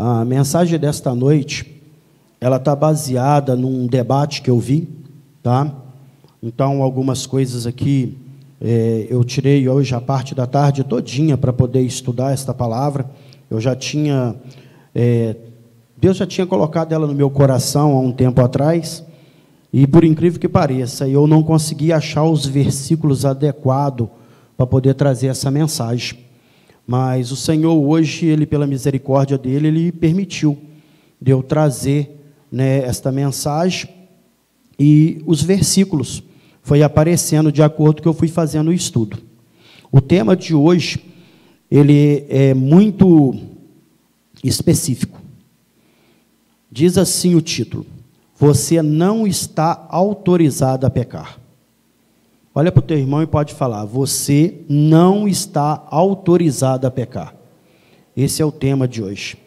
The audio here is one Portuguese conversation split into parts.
A mensagem desta noite, ela está baseada num debate que eu vi, tá? Então, algumas coisas aqui é, eu tirei hoje a parte da tarde todinha para poder estudar esta palavra. Eu já tinha, é, Deus já tinha colocado ela no meu coração há um tempo atrás, e por incrível que pareça, eu não consegui achar os versículos adequados para poder trazer essa mensagem. Mas o Senhor hoje, ele pela misericórdia dele, ele permitiu de eu trazer né, esta mensagem e os versículos foi aparecendo de acordo que eu fui fazendo o estudo. O tema de hoje ele é muito específico. Diz assim o título: Você não está autorizado a pecar. Olha para o teu irmão e pode falar: Você não está autorizado a pecar. Esse é o tema de hoje.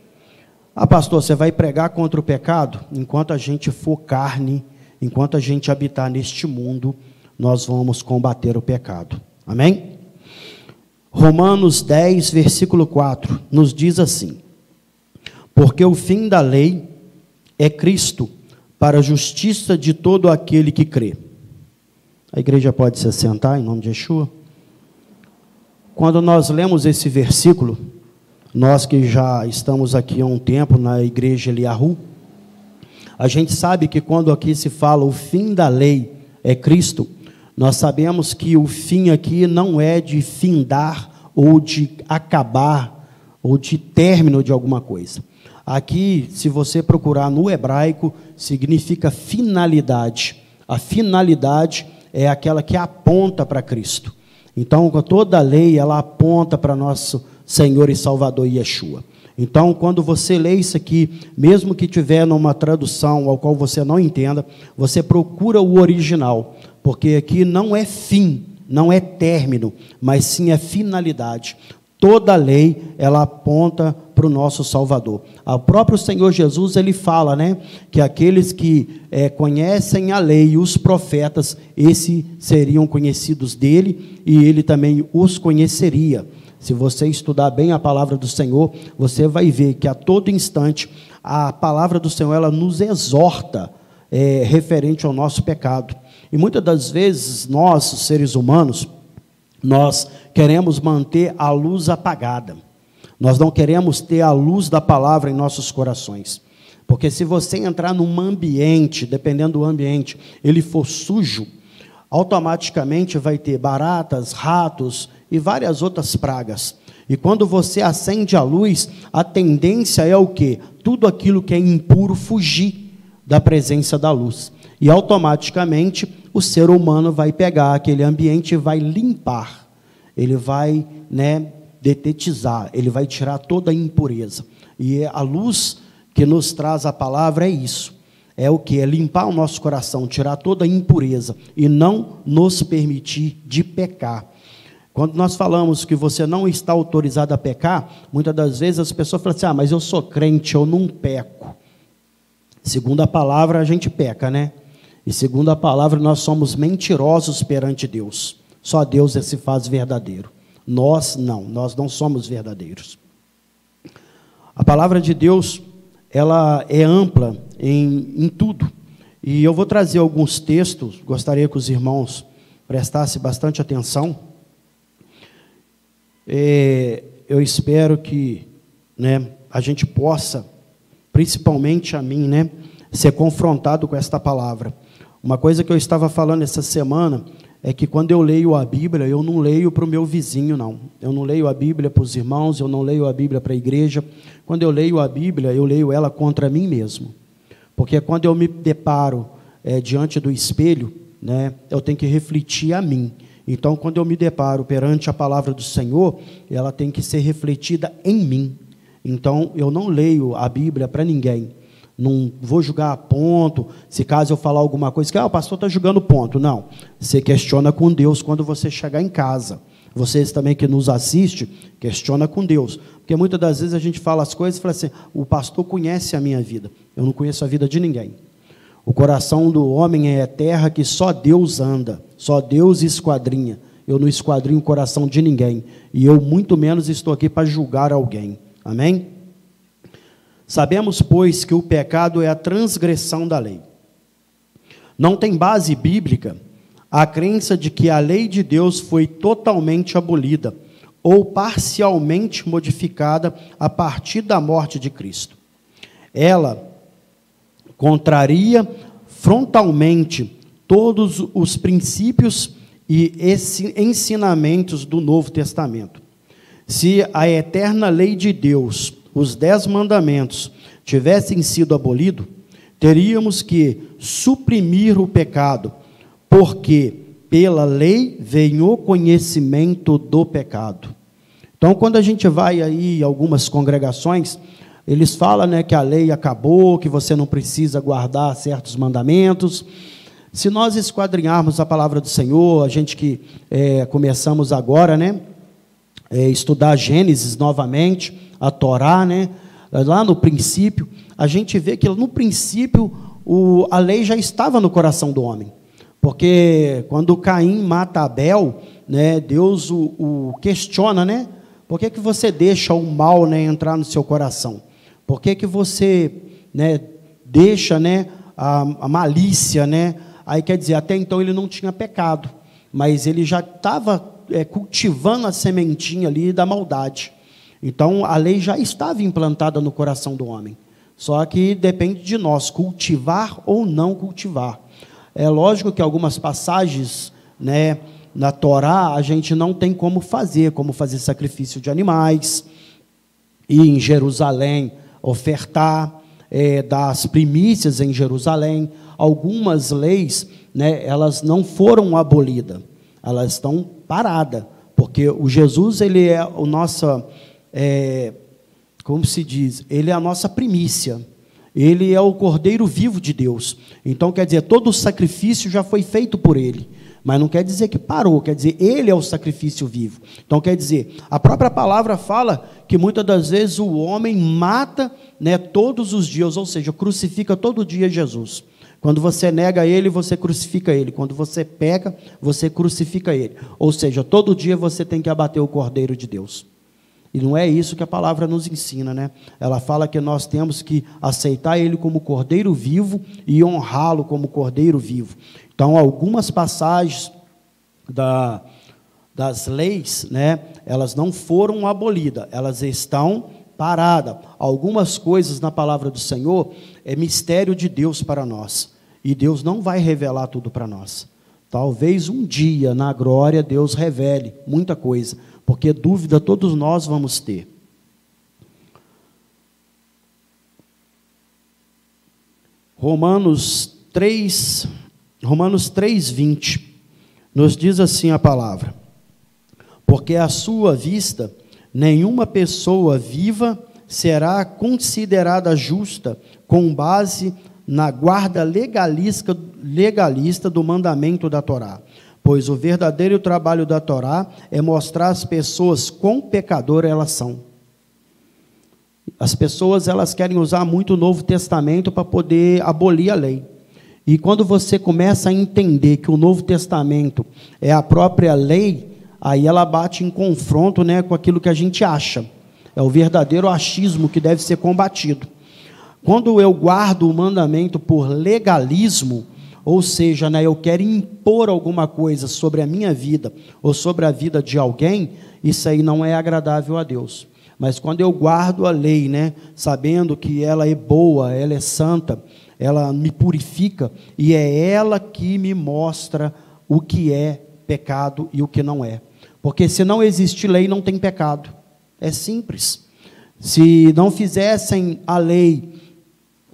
Ah, pastor, você vai pregar contra o pecado? Enquanto a gente for carne, enquanto a gente habitar neste mundo, nós vamos combater o pecado. Amém? Romanos 10, versículo 4, nos diz assim: Porque o fim da lei é Cristo, para a justiça de todo aquele que crê. A igreja pode se assentar em nome de Yeshua? Quando nós lemos esse versículo, nós que já estamos aqui há um tempo na igreja Eliahu, a gente sabe que quando aqui se fala o fim da lei é Cristo, nós sabemos que o fim aqui não é de findar ou de acabar ou de término de alguma coisa. Aqui, se você procurar no hebraico, significa finalidade. A finalidade é aquela que aponta para Cristo. Então, toda a lei ela aponta para nosso Senhor e Salvador Yeshua. Então, quando você lê isso aqui, mesmo que tiver numa tradução ao qual você não entenda, você procura o original, porque aqui não é fim, não é término, mas sim é finalidade. Toda lei ela aponta para o nosso Salvador. O próprio Senhor Jesus ele fala, né, que aqueles que é, conhecem a lei e os profetas, esses seriam conhecidos dele e ele também os conheceria. Se você estudar bem a palavra do Senhor, você vai ver que a todo instante a palavra do Senhor ela nos exorta é, referente ao nosso pecado. E muitas das vezes nós, seres humanos, nós queremos manter a luz apagada. Nós não queremos ter a luz da palavra em nossos corações. Porque se você entrar num ambiente, dependendo do ambiente, ele for sujo, automaticamente vai ter baratas, ratos e várias outras pragas. E quando você acende a luz, a tendência é o quê? Tudo aquilo que é impuro fugir da presença da luz. E automaticamente o ser humano vai pegar aquele ambiente e vai limpar. Ele vai, né, detetizar, ele vai tirar toda a impureza. E a luz que nos traz a palavra é isso. É o que? É limpar o nosso coração, tirar toda a impureza e não nos permitir de pecar. Quando nós falamos que você não está autorizado a pecar, muitas das vezes as pessoas falam assim: ah, mas eu sou crente, eu não peco. Segundo a palavra, a gente peca, né? E segundo a palavra, nós somos mentirosos perante Deus. Só Deus se faz verdadeiro. Nós não, nós não somos verdadeiros. A palavra de Deus, ela é ampla em, em tudo. E eu vou trazer alguns textos, gostaria que os irmãos prestassem bastante atenção. É, eu espero que né, a gente possa, principalmente a mim, né, ser confrontado com esta palavra. Uma coisa que eu estava falando essa semana é que quando eu leio a Bíblia, eu não leio para o meu vizinho, não. Eu não leio a Bíblia para os irmãos, eu não leio a Bíblia para a igreja. Quando eu leio a Bíblia, eu leio ela contra mim mesmo. Porque quando eu me deparo é, diante do espelho, né, eu tenho que refletir a mim. Então, quando eu me deparo perante a palavra do Senhor, ela tem que ser refletida em mim. Então, eu não leio a Bíblia para ninguém não vou julgar a ponto, se caso eu falar alguma coisa que ah, o pastor está julgando ponto. Não. Você questiona com Deus quando você chegar em casa. Vocês também que nos assistem, questiona com Deus. Porque muitas das vezes a gente fala as coisas e fala assim: o pastor conhece a minha vida. Eu não conheço a vida de ninguém. O coração do homem é terra que só Deus anda, só Deus esquadrinha. Eu não esquadrinho o coração de ninguém. E eu muito menos estou aqui para julgar alguém. Amém? Sabemos, pois, que o pecado é a transgressão da lei. Não tem base bíblica a crença de que a lei de Deus foi totalmente abolida ou parcialmente modificada a partir da morte de Cristo. Ela contraria frontalmente todos os princípios e ensinamentos do Novo Testamento. Se a eterna lei de Deus, os dez mandamentos, tivessem sido abolidos, teríamos que suprimir o pecado, porque pela lei vem o conhecimento do pecado. Então, quando a gente vai aí algumas congregações, eles falam né, que a lei acabou, que você não precisa guardar certos mandamentos. Se nós esquadrinharmos a palavra do Senhor, a gente que é, começamos agora, né, é, estudar Gênesis novamente, a Torá, né, lá no princípio, a gente vê que no princípio o, a lei já estava no coração do homem. Porque quando Caim mata Abel, né, Deus o, o questiona, né? Por que, que você deixa o mal né, entrar no seu coração? Por que, que você né, deixa né, a, a malícia? Né? Aí quer dizer, até então ele não tinha pecado, mas ele já estava é, cultivando a sementinha ali da maldade. Então a lei já estava implantada no coração do homem. Só que depende de nós cultivar ou não cultivar. É lógico que algumas passagens, né, na Torá, a gente não tem como fazer, como fazer sacrifício de animais, e em Jerusalém ofertar, é, das primícias em Jerusalém. Algumas leis, né, elas não foram abolidas, elas estão paradas, porque o Jesus ele é o nosso, é, como se diz, ele é a nossa primícia. Ele é o cordeiro vivo de Deus. Então, quer dizer, todo o sacrifício já foi feito por ele. Mas não quer dizer que parou, quer dizer, ele é o sacrifício vivo. Então, quer dizer, a própria palavra fala que muitas das vezes o homem mata né, todos os dias, ou seja, crucifica todo dia Jesus. Quando você nega ele, você crucifica ele. Quando você peca, você crucifica ele. Ou seja, todo dia você tem que abater o cordeiro de Deus. E não é isso que a palavra nos ensina, né? Ela fala que nós temos que aceitar ele como cordeiro vivo e honrá-lo como cordeiro vivo. Então, algumas passagens da, das leis, né, elas não foram abolidas, elas estão paradas. Algumas coisas na palavra do Senhor é mistério de Deus para nós. E Deus não vai revelar tudo para nós. Talvez um dia, na glória, Deus revele muita coisa porque dúvida todos nós vamos ter. Romanos 3, Romanos 3:20 nos diz assim a palavra: Porque à sua vista nenhuma pessoa viva será considerada justa com base na guarda legalista, legalista do mandamento da Torá, Pois o verdadeiro trabalho da Torá é mostrar às pessoas quão pecador elas são. As pessoas elas querem usar muito o Novo Testamento para poder abolir a lei. E quando você começa a entender que o Novo Testamento é a própria lei, aí ela bate em confronto né, com aquilo que a gente acha. É o verdadeiro achismo que deve ser combatido. Quando eu guardo o mandamento por legalismo, ou seja, né, eu quero impor alguma coisa sobre a minha vida ou sobre a vida de alguém, isso aí não é agradável a Deus. Mas quando eu guardo a lei, né, sabendo que ela é boa, ela é santa, ela me purifica e é ela que me mostra o que é pecado e o que não é. Porque se não existe lei, não tem pecado. É simples. Se não fizessem a lei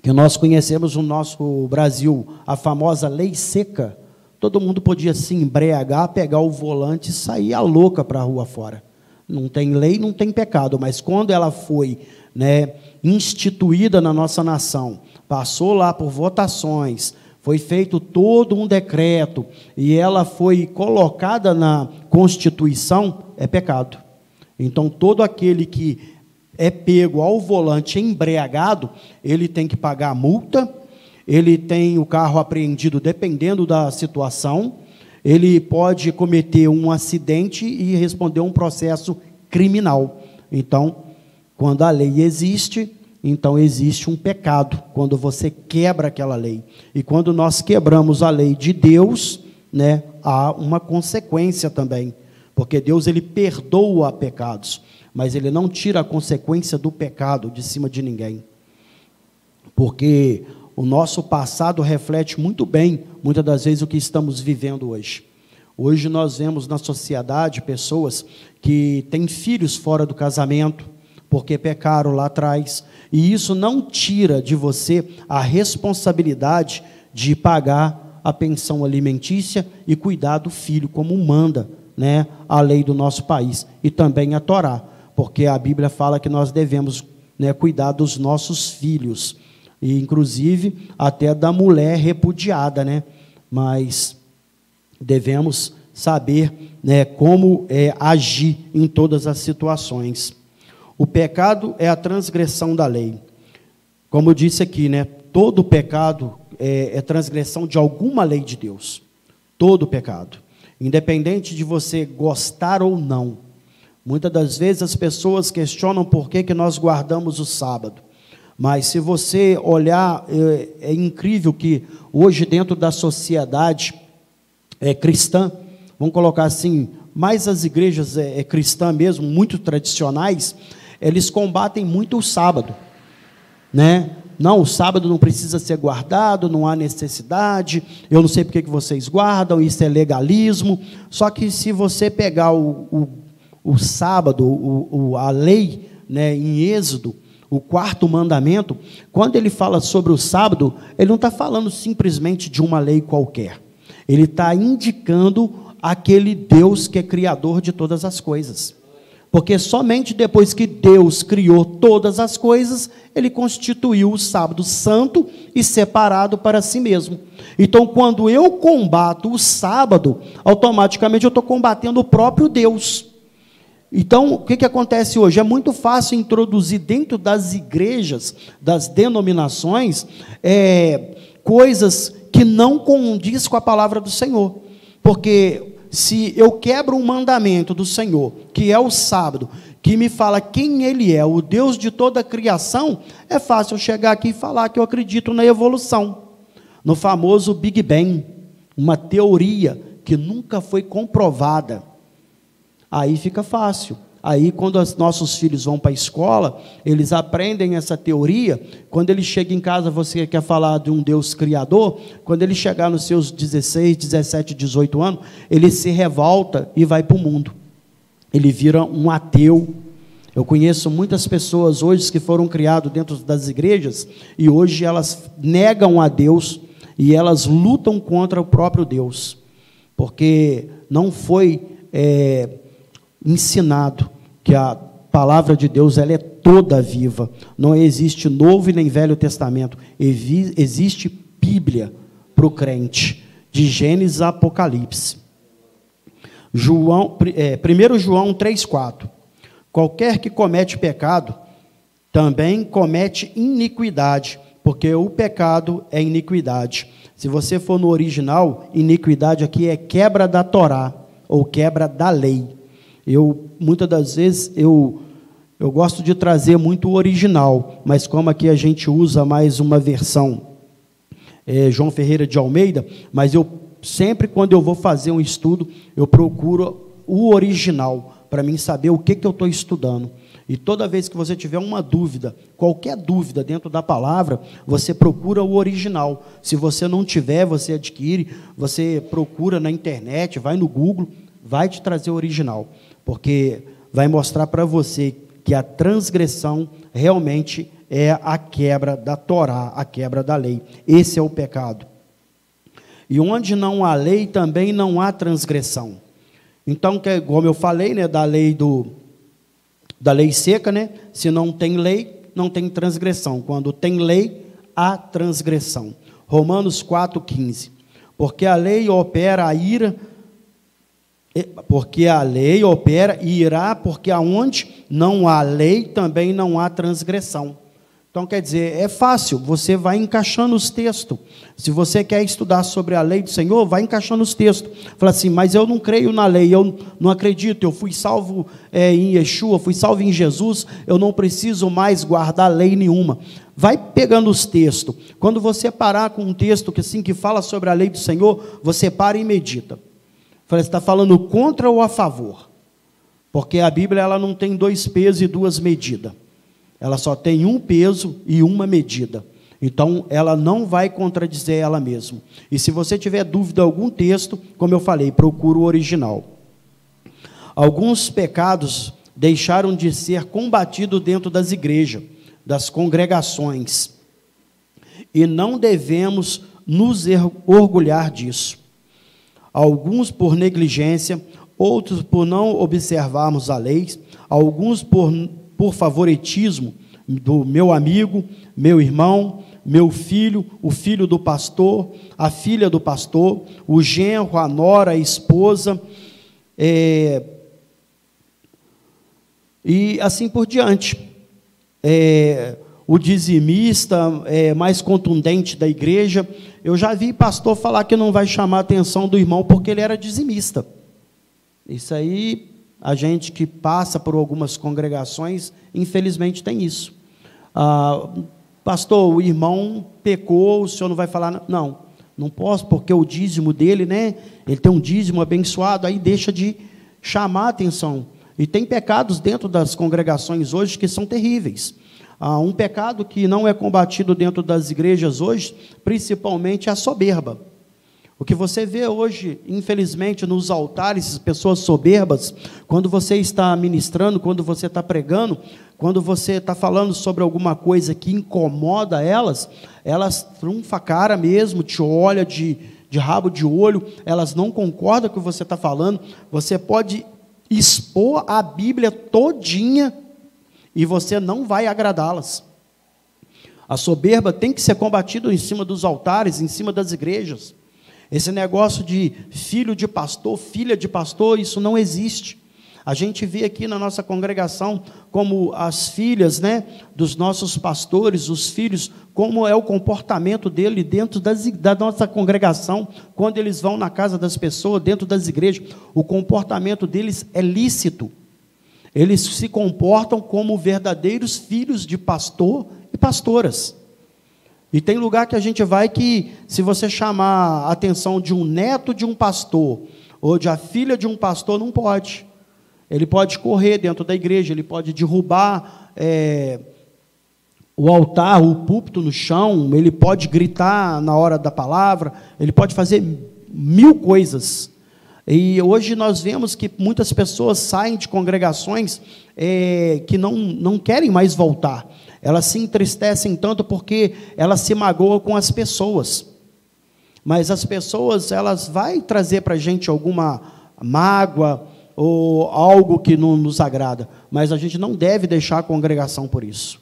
que nós conhecemos no nosso Brasil, a famosa lei seca, todo mundo podia se embriagar, pegar o volante e sair a louca para a rua fora. Não tem lei, não tem pecado, mas quando ela foi né, instituída na nossa nação, passou lá por votações, foi feito todo um decreto e ela foi colocada na Constituição, é pecado. Então, todo aquele que é pego ao volante embriagado, ele tem que pagar a multa, ele tem o carro apreendido dependendo da situação, ele pode cometer um acidente e responder um processo criminal. Então, quando a lei existe, então existe um pecado quando você quebra aquela lei. E quando nós quebramos a lei de Deus, né, há uma consequência também, porque Deus ele perdoa pecados, mas ele não tira a consequência do pecado de cima de ninguém. Porque o nosso passado reflete muito bem, muitas das vezes, o que estamos vivendo hoje. Hoje nós vemos na sociedade pessoas que têm filhos fora do casamento, porque pecaram lá atrás, e isso não tira de você a responsabilidade de pagar a pensão alimentícia e cuidar do filho, como manda né, a lei do nosso país, e também a Torá, porque a Bíblia fala que nós devemos né, cuidar dos nossos filhos e inclusive até da mulher repudiada, né? Mas devemos saber né, como é, agir em todas as situações. O pecado é a transgressão da lei. Como eu disse aqui, né, todo pecado é, é transgressão de alguma lei de Deus. Todo pecado. Independente de você gostar ou não. Muitas das vezes as pessoas questionam por que, que nós guardamos o sábado. Mas se você olhar, é, é incrível que hoje, dentro da sociedade é, cristã, vamos colocar assim, mais as igrejas é, é, cristãs mesmo, muito tradicionais, eles combatem muito o sábado. Né? Não, o sábado não precisa ser guardado, não há necessidade, eu não sei porque que vocês guardam, isso é legalismo. Só que se você pegar o, o, o sábado, o, o, a lei né, em Êxodo, o quarto mandamento, quando ele fala sobre o sábado, ele não está falando simplesmente de uma lei qualquer. Ele está indicando aquele Deus que é criador de todas as coisas. Porque somente depois que Deus criou todas as coisas, ele constituiu o sábado santo e separado para si mesmo. Então, quando eu combato o sábado, automaticamente eu estou combatendo o próprio Deus. Então, o que, que acontece hoje? É muito fácil introduzir dentro das igrejas, das denominações, é, coisas que não condiz com a palavra do Senhor. Porque se eu quebro um mandamento do Senhor, que é o sábado, que me fala quem Ele é, o Deus de toda a criação, é fácil eu chegar aqui e falar que eu acredito na evolução, no famoso Big Bang, uma teoria que nunca foi comprovada. Aí fica fácil. Aí, quando os nossos filhos vão para a escola, eles aprendem essa teoria. Quando ele chega em casa, você quer falar de um Deus criador. Quando ele chegar nos seus 16, 17, 18 anos, ele se revolta e vai para o mundo. Ele vira um ateu. Eu conheço muitas pessoas hoje que foram criadas dentro das igrejas e hoje elas negam a Deus e elas lutam contra o próprio Deus, porque não foi. É, ensinado que a palavra de Deus ela é toda viva. Não existe Novo e nem Velho Testamento. Existe Bíblia para o crente, de Gênesis a Apocalipse. João, é, 1 João 3,4. Qualquer que comete pecado, também comete iniquidade, porque o pecado é iniquidade. Se você for no original, iniquidade aqui é quebra da Torá, ou quebra da lei. Eu muitas das vezes eu eu gosto de trazer muito o original, mas como aqui a gente usa mais uma versão é, João Ferreira de Almeida, mas eu sempre quando eu vou fazer um estudo eu procuro o original para mim saber o que que eu estou estudando. E toda vez que você tiver uma dúvida, qualquer dúvida dentro da palavra, você procura o original. Se você não tiver, você adquire, você procura na internet, vai no Google, vai te trazer o original porque vai mostrar para você que a transgressão realmente é a quebra da Torá, a quebra da lei. Esse é o pecado. E onde não há lei, também não há transgressão. Então, como eu falei, né, da lei do da lei seca, né? Se não tem lei, não tem transgressão. Quando tem lei, há transgressão. Romanos 4:15. Porque a lei opera a ira porque a lei opera e irá, porque aonde não há lei, também não há transgressão. Então, quer dizer, é fácil, você vai encaixando os textos. Se você quer estudar sobre a lei do Senhor, vai encaixando os textos. Fala assim, mas eu não creio na lei, eu não acredito, eu fui salvo é, em Yeshua, fui salvo em Jesus, eu não preciso mais guardar lei nenhuma. Vai pegando os textos. Quando você parar com um texto que assim que fala sobre a lei do Senhor, você para e medita. Fala, você está falando contra ou a favor? Porque a Bíblia ela não tem dois pesos e duas medidas. Ela só tem um peso e uma medida. Então, ela não vai contradizer ela mesma. E se você tiver dúvida algum texto, como eu falei, procura o original. Alguns pecados deixaram de ser combatidos dentro das igrejas, das congregações. E não devemos nos orgulhar disso. Alguns por negligência, outros por não observarmos a lei, alguns por por favoritismo do meu amigo, meu irmão, meu filho, o filho do pastor, a filha do pastor, o genro, a nora, a esposa, é, e assim por diante. É, o dizimista é, mais contundente da igreja. Eu já vi pastor falar que não vai chamar a atenção do irmão porque ele era dizimista. Isso aí a gente que passa por algumas congregações, infelizmente tem isso. Ah, pastor, o irmão pecou, o senhor não vai falar. Não, não posso, porque o dízimo dele, né? Ele tem um dízimo abençoado, aí deixa de chamar a atenção. E tem pecados dentro das congregações hoje que são terríveis. Ah, um pecado que não é combatido dentro das igrejas hoje, principalmente a soberba. O que você vê hoje, infelizmente, nos altares, pessoas soberbas, quando você está ministrando, quando você está pregando, quando você está falando sobre alguma coisa que incomoda elas, elas trunfa a cara mesmo, te olha de, de rabo de olho, elas não concordam com o que você está falando. Você pode expor a Bíblia todinha e você não vai agradá-las. A soberba tem que ser combatida em cima dos altares, em cima das igrejas. Esse negócio de filho de pastor, filha de pastor, isso não existe. A gente vê aqui na nossa congregação como as filhas, né, dos nossos pastores, os filhos, como é o comportamento dele dentro das, da nossa congregação, quando eles vão na casa das pessoas, dentro das igrejas, o comportamento deles é lícito. Eles se comportam como verdadeiros filhos de pastor e pastoras. E tem lugar que a gente vai que, se você chamar a atenção de um neto de um pastor, ou de a filha de um pastor, não pode. Ele pode correr dentro da igreja, ele pode derrubar é, o altar, o púlpito no chão, ele pode gritar na hora da palavra, ele pode fazer mil coisas. E hoje nós vemos que muitas pessoas saem de congregações é, que não, não querem mais voltar elas se entristecem tanto porque elas se magoam com as pessoas. Mas as pessoas, elas vai trazer para a gente alguma mágoa ou algo que não nos agrada, mas a gente não deve deixar a congregação por isso.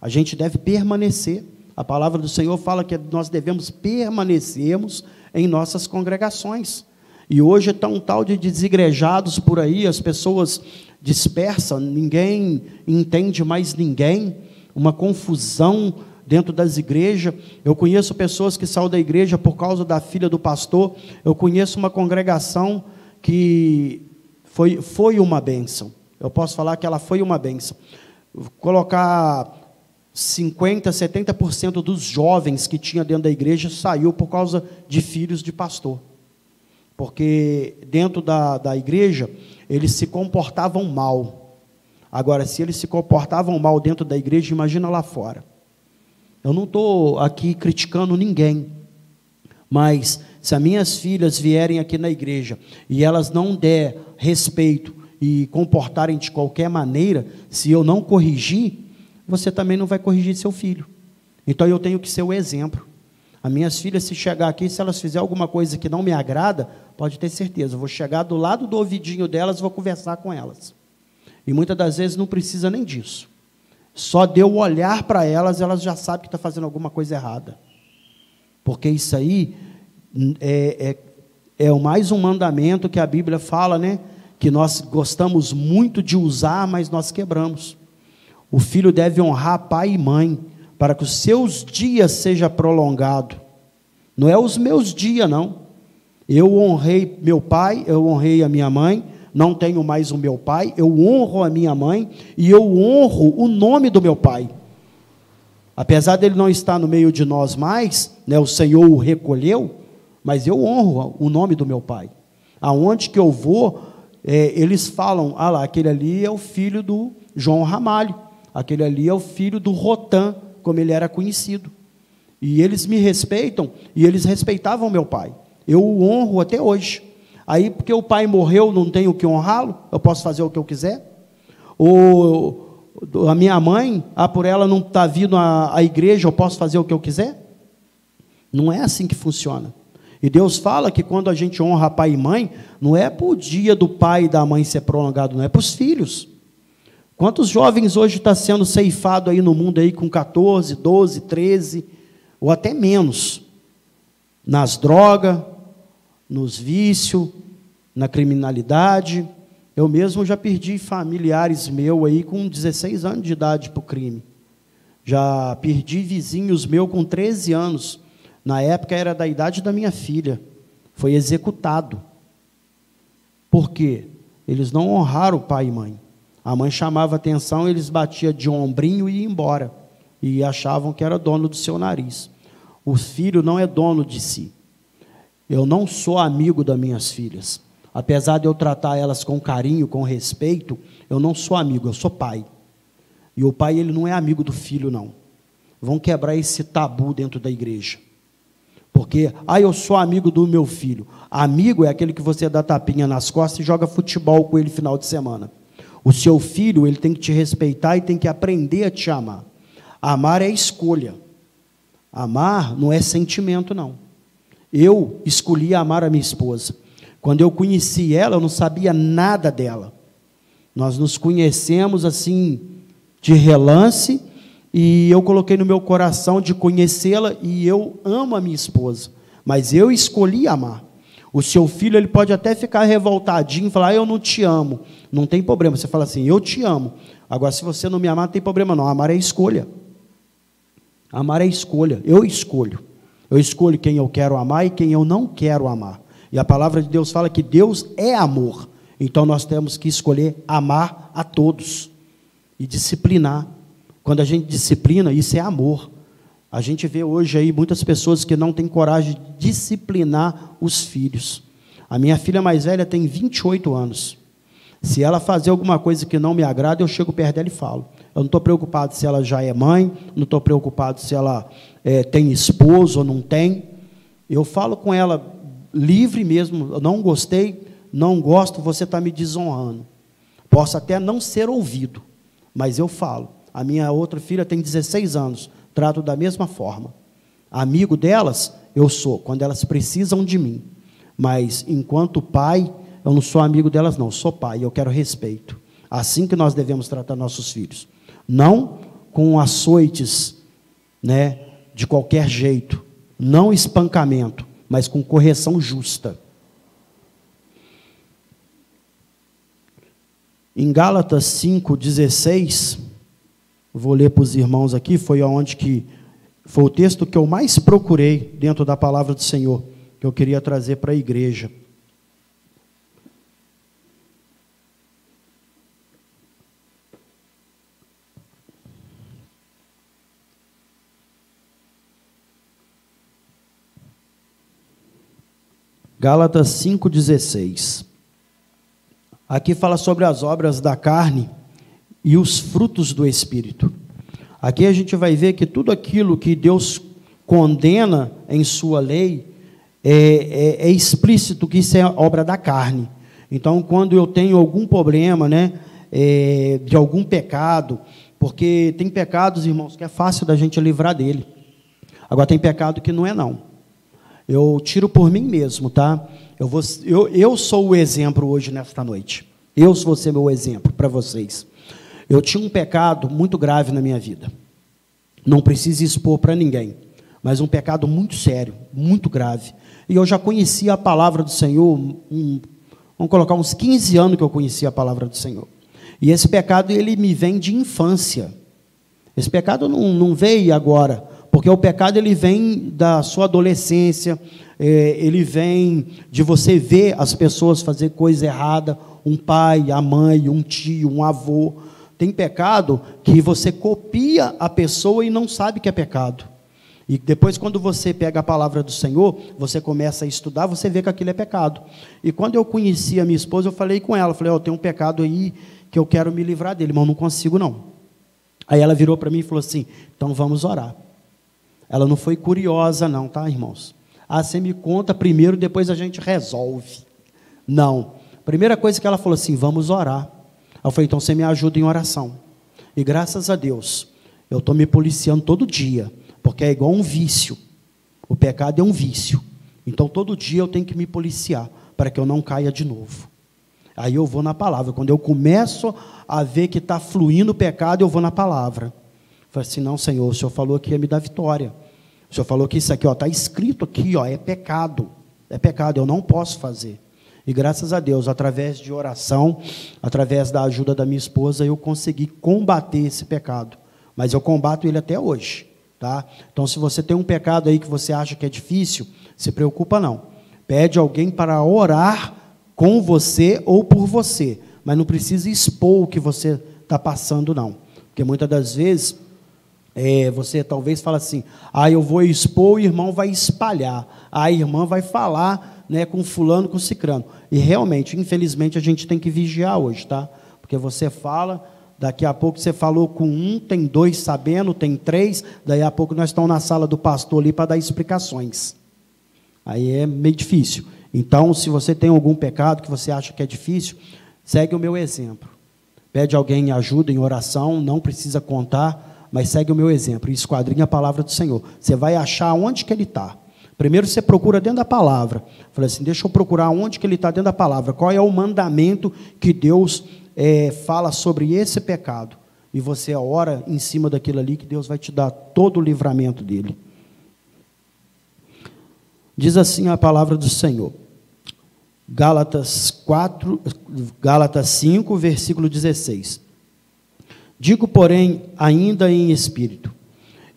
A gente deve permanecer. A palavra do Senhor fala que nós devemos permanecermos em nossas congregações. E hoje está um tal de desigrejados por aí, as pessoas dispersam, ninguém entende mais ninguém uma confusão dentro das igrejas. Eu conheço pessoas que saem da igreja por causa da filha do pastor. Eu conheço uma congregação que foi, foi uma bênção. Eu posso falar que ela foi uma bênção. Colocar 50, 70% dos jovens que tinha dentro da igreja saiu por causa de filhos de pastor. Porque dentro da, da igreja, eles se comportavam mal. Agora, se eles se comportavam mal dentro da igreja, imagina lá fora. Eu não estou aqui criticando ninguém, mas se as minhas filhas vierem aqui na igreja e elas não der respeito e comportarem de qualquer maneira, se eu não corrigir, você também não vai corrigir seu filho. Então eu tenho que ser o exemplo. As minhas filhas, se chegar aqui, se elas fizerem alguma coisa que não me agrada, pode ter certeza, eu vou chegar do lado do ouvidinho delas vou conversar com elas. E muitas das vezes não precisa nem disso. Só de eu olhar para elas, elas já sabem que está fazendo alguma coisa errada. Porque isso aí é, é, é mais um mandamento que a Bíblia fala, né? Que nós gostamos muito de usar, mas nós quebramos. O filho deve honrar pai e mãe, para que os seus dias seja prolongado. Não é os meus dias, não. Eu honrei meu pai, eu honrei a minha mãe, não tenho mais o meu pai, eu honro a minha mãe e eu honro o nome do meu pai. Apesar dele não estar no meio de nós mais, né, o Senhor o recolheu, mas eu honro o nome do meu pai. Aonde que eu vou, é, eles falam, ah lá, aquele ali é o filho do João Ramalho, aquele ali é o filho do Rotan, como ele era conhecido. E eles me respeitam, e eles respeitavam meu pai. Eu o honro até hoje. Aí, porque o pai morreu, não tenho que honrá-lo, eu posso fazer o que eu quiser. Ou a minha mãe, ah, por ela não estar tá vindo à, à igreja, eu posso fazer o que eu quiser? Não é assim que funciona. E Deus fala que quando a gente honra pai e mãe, não é para o dia do pai e da mãe ser prolongado, não é para os filhos. Quantos jovens hoje está sendo ceifado aí no mundo aí com 14, 12, 13, ou até menos, nas drogas, nos vícios, na criminalidade. Eu mesmo já perdi familiares meus aí com 16 anos de idade para o crime. Já perdi vizinhos meus com 13 anos. Na época era da idade da minha filha. Foi executado. Por quê? Eles não honraram o pai e mãe. A mãe chamava atenção, eles batiam de ombrinho e iam embora. E achavam que era dono do seu nariz. O filho não é dono de si. Eu não sou amigo das minhas filhas. Apesar de eu tratar elas com carinho, com respeito, eu não sou amigo, eu sou pai. E o pai, ele não é amigo do filho, não. Vão quebrar esse tabu dentro da igreja. Porque, ah, eu sou amigo do meu filho. Amigo é aquele que você dá tapinha nas costas e joga futebol com ele final de semana. O seu filho, ele tem que te respeitar e tem que aprender a te amar. Amar é escolha. Amar não é sentimento, não. Eu escolhi amar a minha esposa. Quando eu conheci ela, eu não sabia nada dela. Nós nos conhecemos assim, de relance, e eu coloquei no meu coração de conhecê-la, e eu amo a minha esposa. Mas eu escolhi amar. O seu filho ele pode até ficar revoltadinho e falar, ah, eu não te amo. Não tem problema. Você fala assim, eu te amo. Agora, se você não me amar, não tem problema não. Amar é escolha. Amar é escolha. Eu escolho. Eu escolho quem eu quero amar e quem eu não quero amar. E a palavra de Deus fala que Deus é amor. Então nós temos que escolher amar a todos e disciplinar. Quando a gente disciplina, isso é amor. A gente vê hoje aí muitas pessoas que não têm coragem de disciplinar os filhos. A minha filha mais velha tem 28 anos. Se ela fazer alguma coisa que não me agrada, eu chego perto dela e falo. Eu não estou preocupado se ela já é mãe, não estou preocupado se ela é, tem esposo ou não tem. Eu falo com ela livre mesmo, eu não gostei, não gosto, você está me desonrando. Posso até não ser ouvido, mas eu falo. A minha outra filha tem 16 anos, trato da mesma forma. Amigo delas, eu sou, quando elas precisam de mim. Mas enquanto pai, eu não sou amigo delas, não, sou pai, eu quero respeito. Assim que nós devemos tratar nossos filhos não com açoites, né, de qualquer jeito, não espancamento, mas com correção justa. Em Gálatas 5:16, vou ler para os irmãos aqui, foi aonde que foi o texto que eu mais procurei dentro da palavra do Senhor, que eu queria trazer para a igreja. Gálatas 5,16. Aqui fala sobre as obras da carne e os frutos do Espírito. Aqui a gente vai ver que tudo aquilo que Deus condena em Sua lei é, é, é explícito que isso é obra da carne. Então, quando eu tenho algum problema, né, é, de algum pecado, porque tem pecados, irmãos, que é fácil da gente livrar dele. Agora, tem pecado que não é, não. Eu tiro por mim mesmo, tá? Eu, vou, eu, eu sou o exemplo hoje, nesta noite. Eu vou ser meu exemplo para vocês. Eu tinha um pecado muito grave na minha vida. Não preciso expor para ninguém. Mas um pecado muito sério, muito grave. E eu já conhecia a palavra do Senhor, um, vamos colocar uns 15 anos que eu conhecia a palavra do Senhor. E esse pecado, ele me vem de infância. Esse pecado não, não veio agora, porque o pecado ele vem da sua adolescência, é, ele vem de você ver as pessoas fazer coisa errada, um pai, a mãe, um tio, um avô. Tem pecado que você copia a pessoa e não sabe que é pecado. E depois, quando você pega a palavra do Senhor, você começa a estudar, você vê que aquilo é pecado. E quando eu conheci a minha esposa, eu falei com ela, falei, ó, oh, tem um pecado aí que eu quero me livrar dele, mas eu não consigo não. Aí ela virou para mim e falou assim, então vamos orar. Ela não foi curiosa não, tá, irmãos? Ah, você me conta primeiro, depois a gente resolve. Não. Primeira coisa que ela falou assim, vamos orar. Eu falei, então você me ajuda em oração. E graças a Deus, eu estou me policiando todo dia porque é igual um vício. O pecado é um vício. Então todo dia eu tenho que me policiar para que eu não caia de novo. Aí eu vou na palavra. Quando eu começo a ver que está fluindo o pecado, eu vou na palavra. Falei assim, não, Senhor, o Senhor falou que ia me dar vitória. O Senhor falou que isso aqui está escrito aqui, ó, é pecado. É pecado, eu não posso fazer. E graças a Deus, através de oração, através da ajuda da minha esposa, eu consegui combater esse pecado. Mas eu combato ele até hoje. Tá? Então, se você tem um pecado aí que você acha que é difícil, se preocupa não. Pede alguém para orar com você ou por você, mas não precisa expor o que você está passando, não. Porque muitas das vezes é, você talvez fala assim: ah, eu vou expor, o irmão vai espalhar, a irmã vai falar né, com fulano, com cicrano. E realmente, infelizmente, a gente tem que vigiar hoje, tá? Porque você fala Daqui a pouco você falou com um, tem dois sabendo, tem três. Daí a pouco nós estamos na sala do pastor ali para dar explicações. Aí é meio difícil. Então, se você tem algum pecado que você acha que é difícil, segue o meu exemplo. Pede alguém ajuda em oração, não precisa contar, mas segue o meu exemplo esquadrinha a palavra do Senhor. Você vai achar onde que ele está. Primeiro você procura dentro da palavra. Falei assim, deixa eu procurar onde que ele está dentro da palavra. Qual é o mandamento que Deus é, fala sobre esse pecado, e você ora em cima daquilo ali, que Deus vai te dar todo o livramento dele. Diz assim a palavra do Senhor. Gálatas 4, Gálatas 5, versículo 16. Digo, porém, ainda em espírito,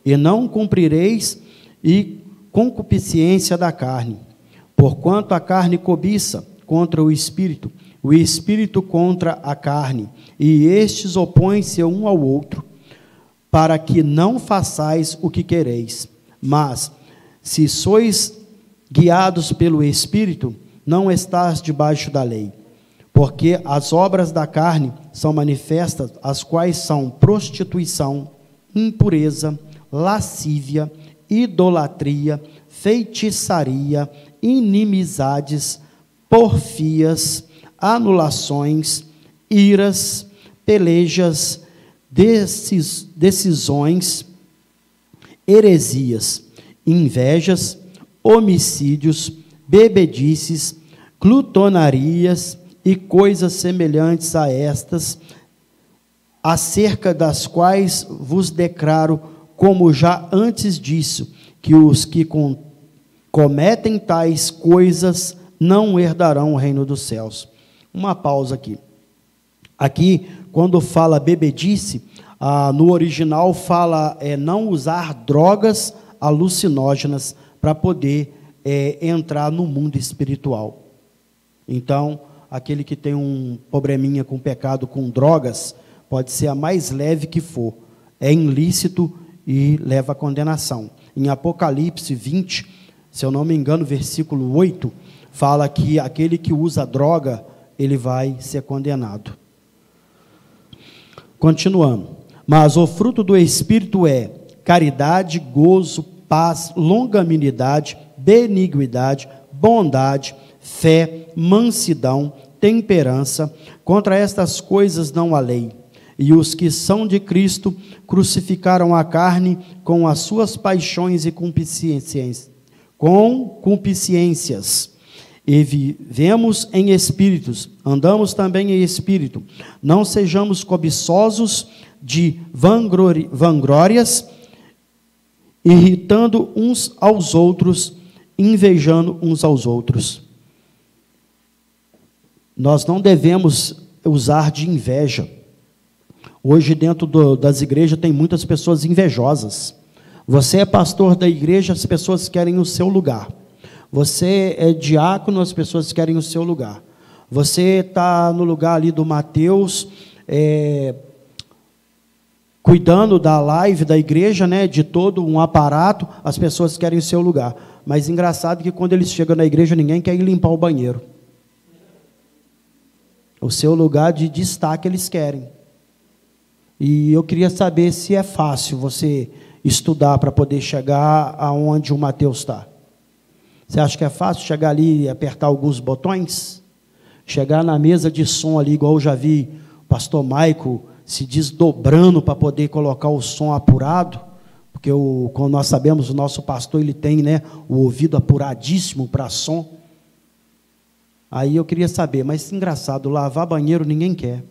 e não cumprireis e concupiscência da carne, porquanto a carne cobiça contra o espírito, o espírito contra a carne, e estes opõem-se um ao outro, para que não façais o que quereis. Mas, se sois guiados pelo espírito, não estás debaixo da lei. Porque as obras da carne são manifestas, as quais são prostituição, impureza, lascívia, idolatria, feitiçaria, inimizades, porfias, anulações, iras, pelejas, decis, decisões, heresias, invejas, homicídios, bebedices, glutonarias e coisas semelhantes a estas, acerca das quais vos declaro, como já antes disso, que os que com, cometem tais coisas não herdarão o reino dos céus. Uma pausa aqui. Aqui, quando fala bebedice, ah, no original fala é, não usar drogas alucinógenas para poder é, entrar no mundo espiritual. Então, aquele que tem um probleminha com pecado com drogas, pode ser a mais leve que for, é ilícito e leva à condenação. Em Apocalipse 20, se eu não me engano, versículo 8, fala que aquele que usa droga ele vai ser condenado. Continuando. Mas o fruto do Espírito é caridade, gozo, paz, longanimidade, benignidade, bondade, fé, mansidão, temperança. Contra estas coisas não há lei. E os que são de Cristo crucificaram a carne com as suas paixões e concupiscências. Com concupiscências. E vivemos em espíritos, andamos também em espírito. Não sejamos cobiçosos de vanglórias, irritando uns aos outros, invejando uns aos outros. Nós não devemos usar de inveja. Hoje, dentro do, das igrejas, tem muitas pessoas invejosas. Você é pastor da igreja, as pessoas querem o seu lugar. Você é diácono, as pessoas querem o seu lugar. Você está no lugar ali do Mateus, é, cuidando da live da igreja, né, de todo um aparato, as pessoas querem o seu lugar. Mas engraçado que quando eles chegam na igreja, ninguém quer ir limpar o banheiro. O seu lugar de destaque eles querem. E eu queria saber se é fácil você estudar para poder chegar aonde o Mateus está. Você acha que é fácil chegar ali e apertar alguns botões? Chegar na mesa de som ali, igual eu já vi o pastor Maico se desdobrando para poder colocar o som apurado? Porque o, como nós sabemos, o nosso pastor ele tem né, o ouvido apuradíssimo para som. Aí eu queria saber, mas engraçado, lavar banheiro ninguém quer.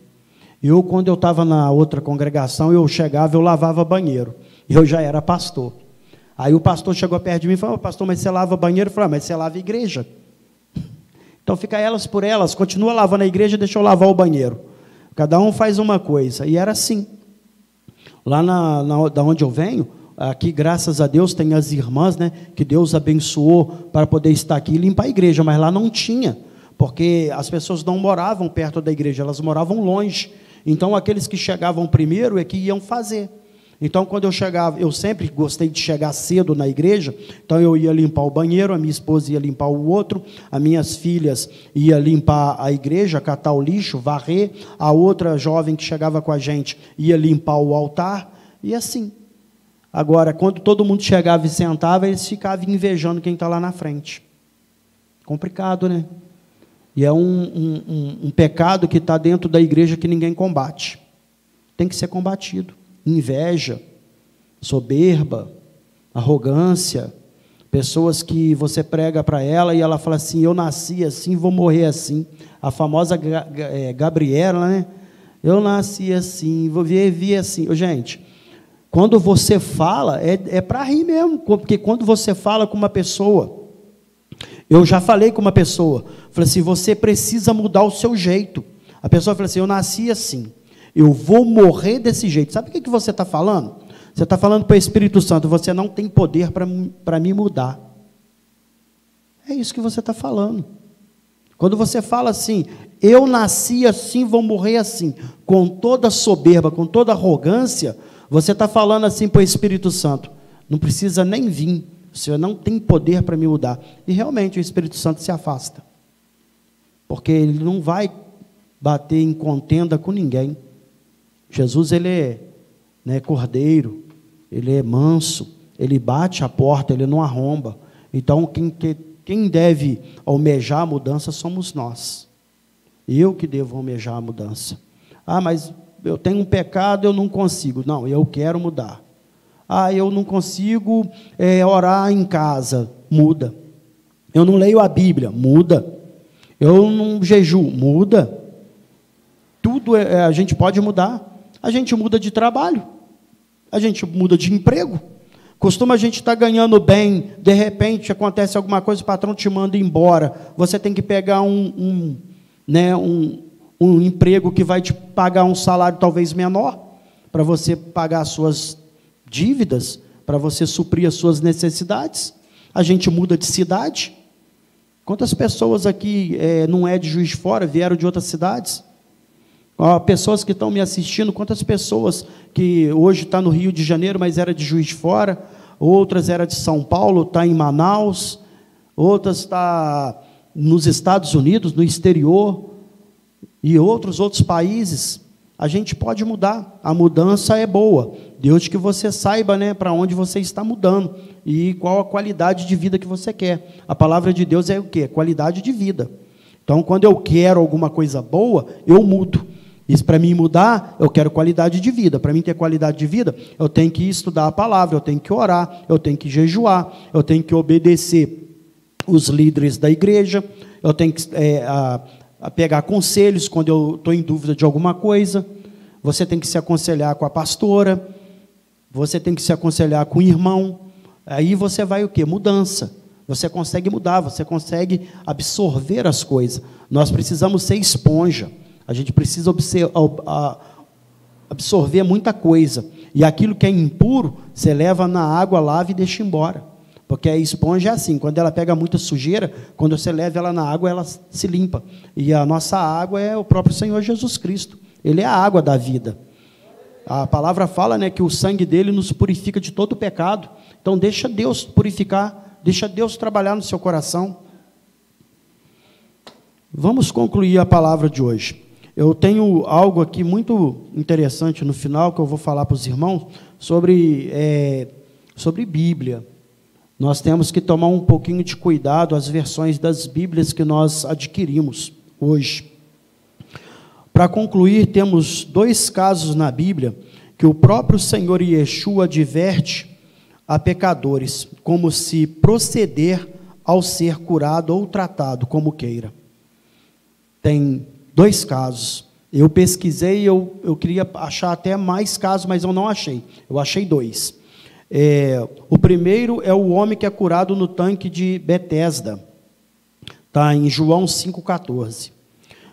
Eu, quando eu estava na outra congregação, eu chegava, eu lavava banheiro. Eu já era pastor. Aí o pastor chegou perto de mim e falou, pastor, mas você lava banheiro? Eu falei, ah, mas você lava igreja. Então fica elas por elas, continua lavando a igreja, deixa eu lavar o banheiro. Cada um faz uma coisa. E era assim. Lá na, na, da onde eu venho, aqui, graças a Deus, tem as irmãs, né? Que Deus abençoou para poder estar aqui e limpar a igreja, mas lá não tinha, porque as pessoas não moravam perto da igreja, elas moravam longe. Então aqueles que chegavam primeiro é que iam fazer. Então, quando eu chegava, eu sempre gostei de chegar cedo na igreja, então eu ia limpar o banheiro, a minha esposa ia limpar o outro, as minhas filhas ia limpar a igreja, catar o lixo, varrer, a outra jovem que chegava com a gente ia limpar o altar, e assim. Agora, quando todo mundo chegava e sentava, eles ficavam invejando quem está lá na frente. Complicado, né? E é um, um, um, um pecado que está dentro da igreja que ninguém combate. Tem que ser combatido inveja, soberba, arrogância, pessoas que você prega para ela e ela fala assim: Eu nasci assim, vou morrer assim. A famosa é, Gabriela, né? Eu nasci assim, vou viver assim. Oh, gente, quando você fala, é, é para rir mesmo, porque quando você fala com uma pessoa, eu já falei com uma pessoa, falei assim: você precisa mudar o seu jeito. A pessoa fala assim: eu nasci assim. Eu vou morrer desse jeito. Sabe o que, que você está falando? Você está falando para o Espírito Santo, você não tem poder para me mudar. É isso que você está falando. Quando você fala assim, eu nasci assim, vou morrer assim, com toda soberba, com toda arrogância, você está falando assim para o Espírito Santo, não precisa nem vir, o Senhor não tem poder para me mudar. E realmente o Espírito Santo se afasta, porque ele não vai bater em contenda com ninguém. Jesus ele é né, cordeiro, ele é manso, ele bate a porta, ele não arromba. Então quem, quem deve almejar a mudança somos nós. Eu que devo almejar a mudança. Ah, mas eu tenho um pecado, eu não consigo. Não, eu quero mudar. Ah, eu não consigo é, orar em casa. Muda. Eu não leio a Bíblia. Muda. Eu não jejuo. Muda. Tudo é, a gente pode mudar a gente muda de trabalho, a gente muda de emprego. Costuma a gente estar tá ganhando bem, de repente acontece alguma coisa, o patrão te manda embora. Você tem que pegar um, um, né, um, um emprego que vai te pagar um salário talvez menor, para você pagar as suas dívidas, para você suprir as suas necessidades. A gente muda de cidade. Quantas pessoas aqui é, não é de Juiz de Fora, vieram de outras cidades? pessoas que estão me assistindo, quantas pessoas que hoje está no Rio de Janeiro, mas era de Juiz de Fora, outras era de São Paulo, está em Manaus, outras está nos Estados Unidos, no exterior, e outros outros países. A gente pode mudar, a mudança é boa. Deus que você saiba né, para onde você está mudando e qual a qualidade de vida que você quer. A palavra de Deus é o quê? Qualidade de vida. Então, quando eu quero alguma coisa boa, eu mudo. Isso para mim mudar, eu quero qualidade de vida. Para mim ter qualidade de vida, eu tenho que estudar a palavra, eu tenho que orar, eu tenho que jejuar, eu tenho que obedecer os líderes da igreja, eu tenho que é, a, a pegar conselhos quando eu estou em dúvida de alguma coisa. Você tem que se aconselhar com a pastora, você tem que se aconselhar com o irmão. Aí você vai o quê? Mudança. Você consegue mudar, você consegue absorver as coisas. Nós precisamos ser esponja. A gente precisa absorver muita coisa. E aquilo que é impuro, você leva na água, lava e deixa embora. Porque a esponja é assim, quando ela pega muita sujeira, quando você leva ela na água, ela se limpa. E a nossa água é o próprio Senhor Jesus Cristo. Ele é a água da vida. A palavra fala né, que o sangue dele nos purifica de todo pecado. Então deixa Deus purificar, deixa Deus trabalhar no seu coração. Vamos concluir a palavra de hoje. Eu tenho algo aqui muito interessante no final que eu vou falar para os irmãos sobre, é, sobre Bíblia. Nós temos que tomar um pouquinho de cuidado as versões das Bíblias que nós adquirimos hoje. Para concluir, temos dois casos na Bíblia que o próprio Senhor Yeshua adverte a pecadores, como se proceder ao ser curado ou tratado como queira. Tem dois casos. Eu pesquisei, eu, eu queria achar até mais casos, mas eu não achei. Eu achei dois. É, o primeiro é o homem que é curado no tanque de Betesda. Está em João 5,14.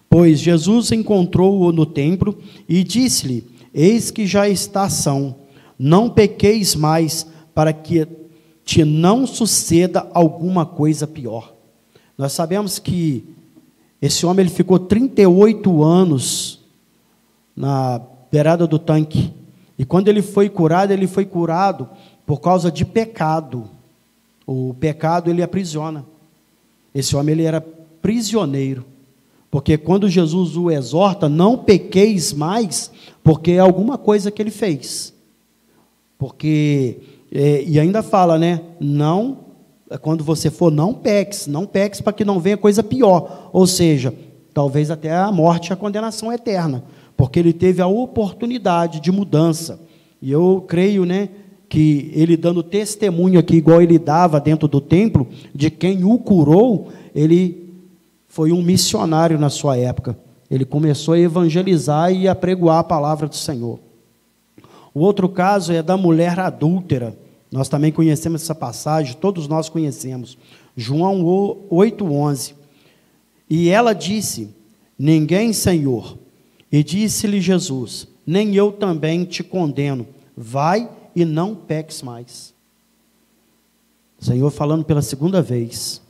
Pois Jesus encontrou-o no templo e disse-lhe: Eis que já está são, não pequeis mais, para que te não suceda alguma coisa pior. Nós sabemos que esse homem ele ficou 38 anos na beirada do tanque. E quando ele foi curado, ele foi curado por causa de pecado. O pecado ele aprisiona. Esse homem ele era prisioneiro. Porque quando Jesus o exorta, não pequeis mais, porque é alguma coisa que ele fez. Porque, é, e ainda fala, né? Não, quando você for, não peques, não peques para que não venha coisa pior. Ou seja, talvez até a morte e a condenação eterna. Porque ele teve a oportunidade de mudança. E eu creio, né? Que ele dando testemunho aqui, igual ele dava dentro do templo, de quem o curou, ele foi um missionário na sua época. Ele começou a evangelizar e a pregoar a palavra do Senhor. O outro caso é da mulher adúltera. Nós também conhecemos essa passagem, todos nós conhecemos. João 8:11. E ela disse: Ninguém, Senhor. E disse-lhe Jesus: Nem eu também te condeno. Vai e não peques mais. O Senhor falando pela segunda vez.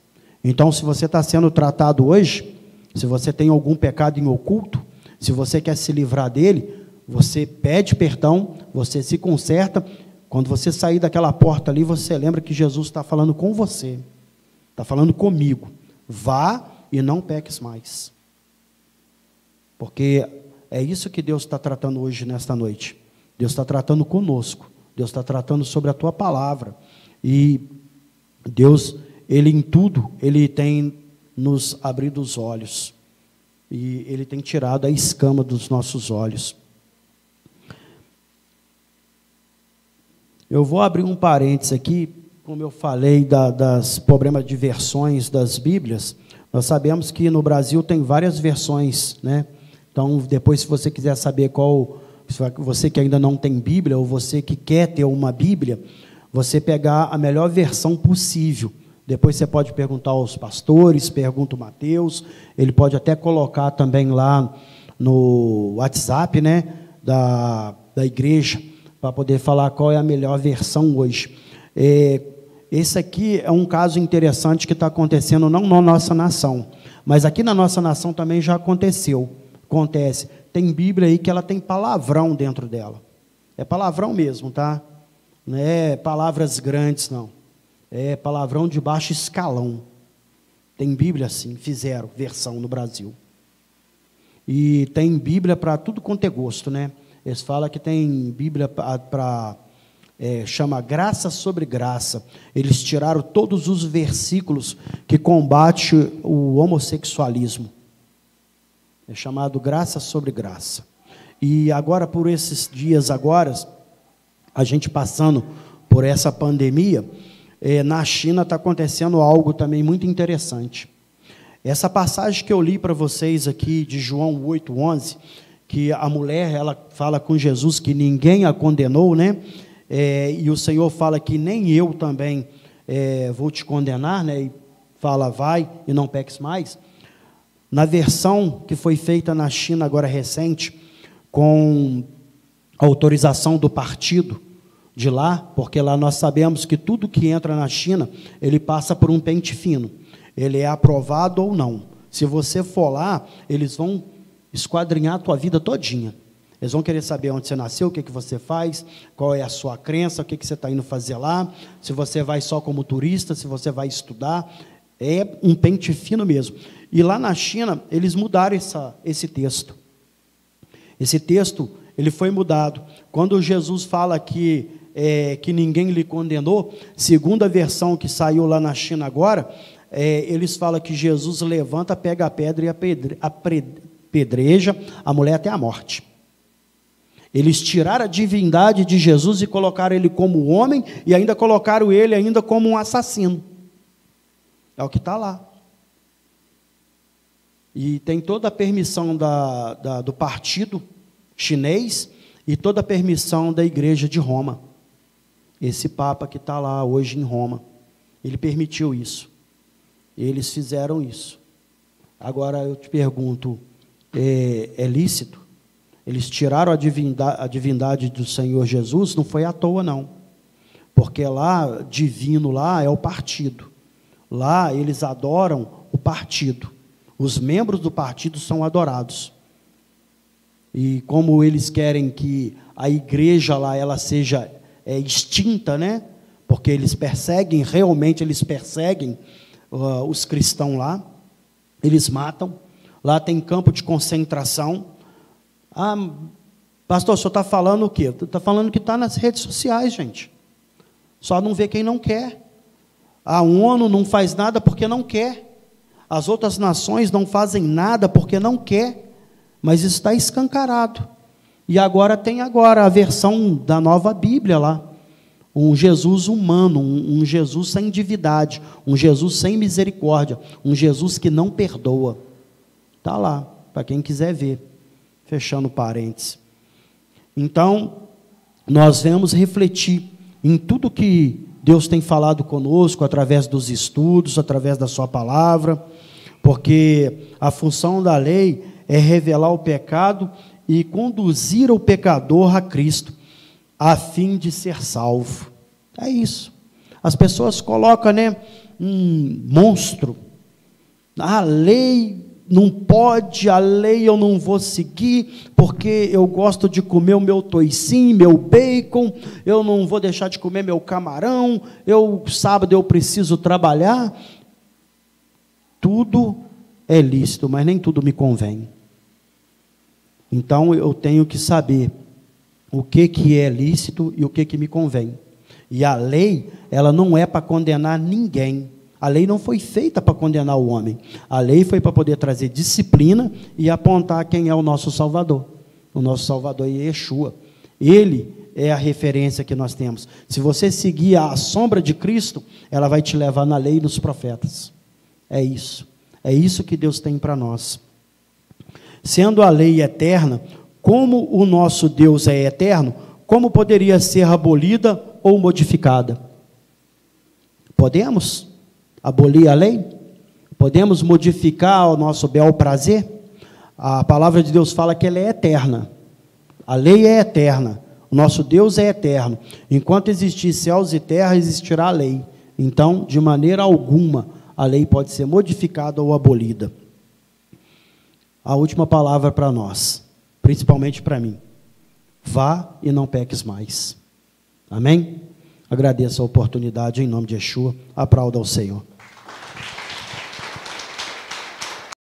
Então, se você está sendo tratado hoje, se você tem algum pecado em oculto, se você quer se livrar dele, você pede perdão, você se conserta. Quando você sair daquela porta ali, você lembra que Jesus está falando com você, está falando comigo. Vá e não peques mais. Porque é isso que Deus está tratando hoje, nesta noite. Deus está tratando conosco. Deus está tratando sobre a tua palavra. E Deus ele em tudo, ele tem nos abrido os olhos. E ele tem tirado a escama dos nossos olhos. Eu vou abrir um parênteses aqui, como eu falei da, das problemas de versões das Bíblias. Nós sabemos que no Brasil tem várias versões, né? Então, depois, se você quiser saber qual, você que ainda não tem Bíblia, ou você que quer ter uma Bíblia, você pegar a melhor versão possível. Depois você pode perguntar aos pastores, pergunta o Mateus, ele pode até colocar também lá no WhatsApp, né, da, da igreja, para poder falar qual é a melhor versão hoje. É, esse aqui é um caso interessante que está acontecendo não na nossa nação, mas aqui na nossa nação também já aconteceu. Acontece. Tem Bíblia aí que ela tem palavrão dentro dela. É palavrão mesmo, tá? Não é palavras grandes, não é palavrão de baixo escalão. Tem Bíblia assim, fizeram versão no Brasil. E tem Bíblia para tudo quanto é gosto, né? Eles falam que tem Bíblia para. É, chama graça sobre graça. Eles tiraram todos os versículos que combate o homossexualismo. É chamado graça sobre graça. E agora, por esses dias agora, a gente passando por essa pandemia, é, na China está acontecendo algo também muito interessante. Essa passagem que eu li para vocês aqui de João 8:11, que a mulher ela fala com Jesus que ninguém a condenou, né? É, e o Senhor fala que nem eu também é, vou te condenar, né? E fala vai e não peques mais. Na versão que foi feita na China agora recente, com autorização do partido de lá, porque lá nós sabemos que tudo que entra na China, ele passa por um pente fino. Ele é aprovado ou não. Se você for lá, eles vão esquadrinhar a tua vida todinha. Eles vão querer saber onde você nasceu, o que, que você faz, qual é a sua crença, o que, que você está indo fazer lá, se você vai só como turista, se você vai estudar. É um pente fino mesmo. E lá na China, eles mudaram essa, esse texto. Esse texto, ele foi mudado. Quando Jesus fala que, é, que ninguém lhe condenou, segundo a versão que saiu lá na China agora, é, eles falam que Jesus levanta, pega a pedra e apedreja a mulher até a morte. Eles tiraram a divindade de Jesus e colocaram ele como homem e ainda colocaram ele ainda como um assassino. É o que está lá. E tem toda a permissão da, da, do partido chinês e toda a permissão da igreja de Roma. Esse Papa que está lá hoje em Roma, ele permitiu isso. Eles fizeram isso. Agora eu te pergunto: é, é lícito? Eles tiraram a divindade, a divindade do Senhor Jesus, não foi à toa, não. Porque lá, divino lá, é o partido. Lá eles adoram o partido. Os membros do partido são adorados. E como eles querem que a igreja lá ela seja é, extinta, né? Porque eles perseguem, realmente eles perseguem uh, os cristãos lá, eles matam. Lá tem campo de concentração. Ah, pastor, o senhor está falando o quê? Está falando que está nas redes sociais, gente. Só não vê quem não quer. A ONU não faz nada porque não quer. As outras nações não fazem nada porque não quer. Mas está escancarado. E agora tem agora a versão da nova Bíblia lá. Um Jesus humano, um, um Jesus sem divindade, um Jesus sem misericórdia, um Jesus que não perdoa. Está lá, para quem quiser ver. Fechando parênteses. Então, nós vamos refletir em tudo que Deus tem falado conosco através dos estudos, através da Sua palavra, porque a função da lei é revelar o pecado e conduzir o pecador a Cristo, a fim de ser salvo. É isso. As pessoas colocam, né, um monstro. A lei não pode, a lei eu não vou seguir, porque eu gosto de comer o meu toicinho, meu bacon, eu não vou deixar de comer meu camarão, eu sábado eu preciso trabalhar. Tudo é lícito, mas nem tudo me convém. Então eu tenho que saber o que, que é lícito e o que, que me convém. E a lei, ela não é para condenar ninguém. A lei não foi feita para condenar o homem. A lei foi para poder trazer disciplina e apontar quem é o nosso Salvador. O nosso Salvador é Yeshua. Ele é a referência que nós temos. Se você seguir a sombra de Cristo, ela vai te levar na lei e nos profetas. É isso. É isso que Deus tem para nós. Sendo a lei eterna, como o nosso Deus é eterno, como poderia ser abolida ou modificada? Podemos? abolir a lei? Podemos modificar o nosso bel prazer? A palavra de Deus fala que ela é eterna. A lei é eterna. O nosso Deus é eterno. Enquanto existir céus e terra, existirá a lei. Então, de maneira alguma, a lei pode ser modificada ou abolida. A última palavra para nós, principalmente para mim. Vá e não peques mais. Amém? Agradeço a oportunidade em nome de Yeshua. Aplauda ao Senhor.